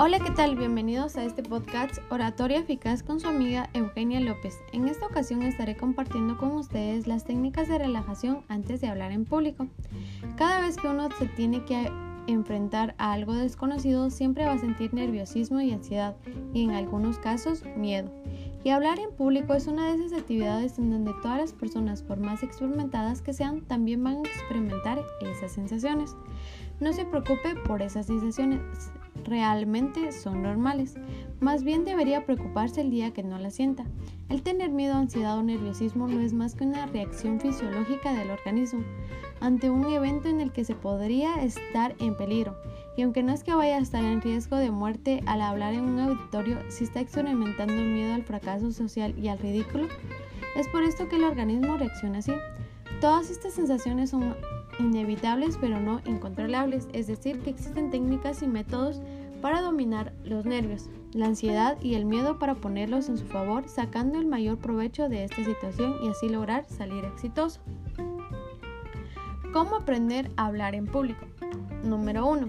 Hola, ¿qué tal? Bienvenidos a este podcast Oratoria Eficaz con su amiga Eugenia López. En esta ocasión estaré compartiendo con ustedes las técnicas de relajación antes de hablar en público. Cada vez que uno se tiene que enfrentar a algo desconocido, siempre va a sentir nerviosismo y ansiedad, y en algunos casos miedo. Y hablar en público es una de esas actividades en donde todas las personas, por más experimentadas que sean, también van a experimentar esas sensaciones. No se preocupe por esas sensaciones, realmente son normales. Más bien debería preocuparse el día que no la sienta. El tener miedo, ansiedad o nerviosismo no es más que una reacción fisiológica del organismo ante un evento en el que se podría estar en peligro. Y aunque no es que vaya a estar en riesgo de muerte al hablar en un auditorio, si está experimentando miedo al fracaso social y al ridículo, es por esto que el organismo reacciona así. Todas estas sensaciones son inevitables pero no incontrolables, es decir, que existen técnicas y métodos para dominar los nervios, la ansiedad y el miedo para ponerlos en su favor, sacando el mayor provecho de esta situación y así lograr salir exitoso. ¿Cómo aprender a hablar en público? Número 1.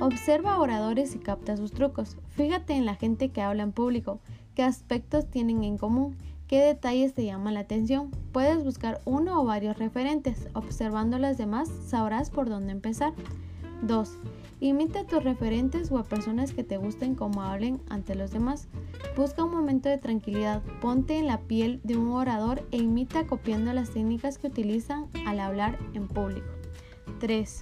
Observa a oradores y capta sus trucos. Fíjate en la gente que habla en público, qué aspectos tienen en común ¿Qué detalles te llaman la atención? Puedes buscar uno o varios referentes. Observando las demás sabrás por dónde empezar. 2. Imita a tus referentes o a personas que te gusten como hablen ante los demás. Busca un momento de tranquilidad, ponte en la piel de un orador e imita copiando las técnicas que utilizan al hablar en público. 3.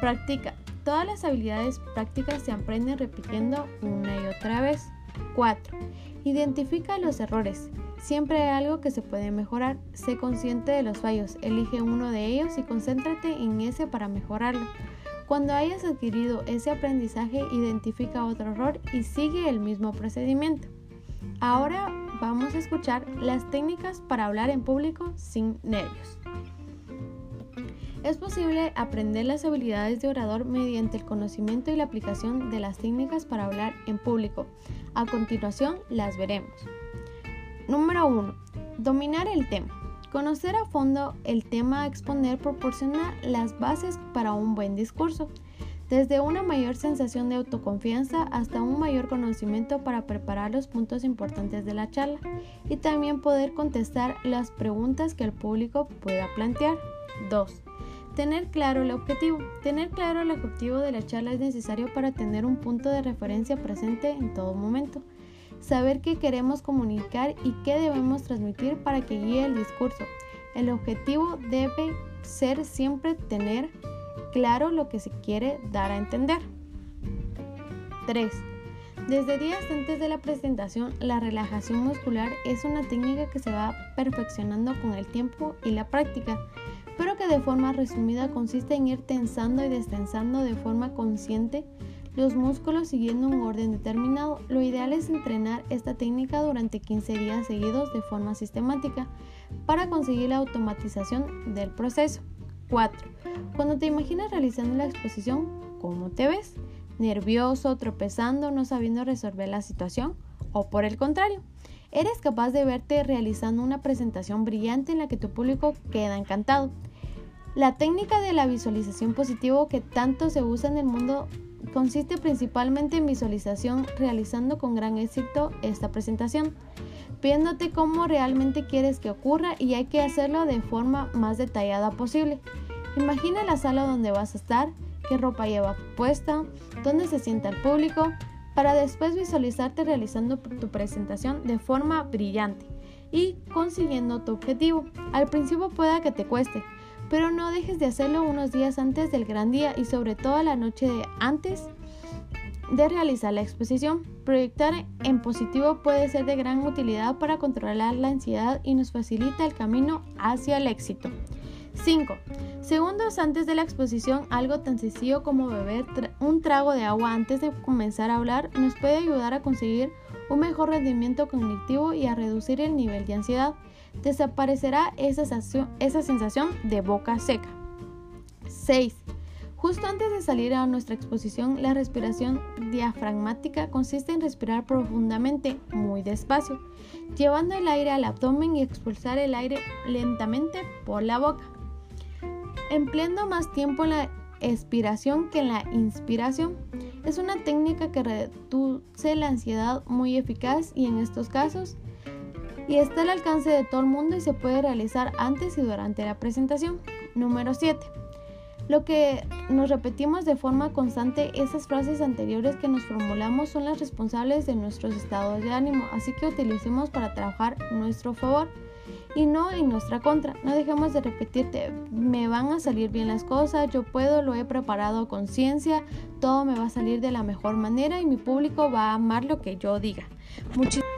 Practica. Todas las habilidades prácticas se aprenden repitiendo una y otra vez. 4. Identifica los errores. Siempre hay algo que se puede mejorar. Sé consciente de los fallos. Elige uno de ellos y concéntrate en ese para mejorarlo. Cuando hayas adquirido ese aprendizaje, identifica otro error y sigue el mismo procedimiento. Ahora vamos a escuchar las técnicas para hablar en público sin nervios. Es posible aprender las habilidades de orador mediante el conocimiento y la aplicación de las técnicas para hablar en público. A continuación las veremos. Número 1. Dominar el tema. Conocer a fondo el tema a exponer proporciona las bases para un buen discurso, desde una mayor sensación de autoconfianza hasta un mayor conocimiento para preparar los puntos importantes de la charla y también poder contestar las preguntas que el público pueda plantear. 2. Tener claro el objetivo. Tener claro el objetivo de la charla es necesario para tener un punto de referencia presente en todo momento. Saber qué queremos comunicar y qué debemos transmitir para que guíe el discurso. El objetivo debe ser siempre tener claro lo que se quiere dar a entender. 3. Desde días antes de la presentación, la relajación muscular es una técnica que se va perfeccionando con el tiempo y la práctica pero que de forma resumida consiste en ir tensando y destensando de forma consciente los músculos siguiendo un orden determinado. Lo ideal es entrenar esta técnica durante 15 días seguidos de forma sistemática para conseguir la automatización del proceso. 4. Cuando te imaginas realizando la exposición, ¿cómo te ves? ¿Nervioso, tropezando, no sabiendo resolver la situación? ¿O por el contrario? Eres capaz de verte realizando una presentación brillante en la que tu público queda encantado. La técnica de la visualización positiva que tanto se usa en el mundo consiste principalmente en visualización realizando con gran éxito esta presentación, viéndote cómo realmente quieres que ocurra y hay que hacerlo de forma más detallada posible. Imagina la sala donde vas a estar, qué ropa lleva puesta, dónde se sienta el público, para después visualizarte realizando tu presentación de forma brillante y consiguiendo tu objetivo. Al principio pueda que te cueste, pero no dejes de hacerlo unos días antes del gran día y sobre todo la noche de antes de realizar la exposición. Proyectar en positivo puede ser de gran utilidad para controlar la ansiedad y nos facilita el camino hacia el éxito. 5. Segundos antes de la exposición, algo tan sencillo como beber un trago de agua antes de comenzar a hablar nos puede ayudar a conseguir un mejor rendimiento cognitivo y a reducir el nivel de ansiedad. Desaparecerá esa esa sensación de boca seca. 6. Justo antes de salir a nuestra exposición, la respiración diafragmática consiste en respirar profundamente, muy despacio, llevando el aire al abdomen y expulsar el aire lentamente por la boca empleando más tiempo en la expiración que en la inspiración. Es una técnica que reduce la ansiedad muy eficaz y en estos casos y está al alcance de todo el mundo y se puede realizar antes y durante la presentación. Número 7. Lo que nos repetimos de forma constante, esas frases anteriores que nos formulamos son las responsables de nuestros estados de ánimo, así que utilicemos para trabajar nuestro favor y no en nuestra contra. No dejemos de repetirte, me van a salir bien las cosas, yo puedo, lo he preparado con ciencia, todo me va a salir de la mejor manera y mi público va a amar lo que yo diga. Muchísimas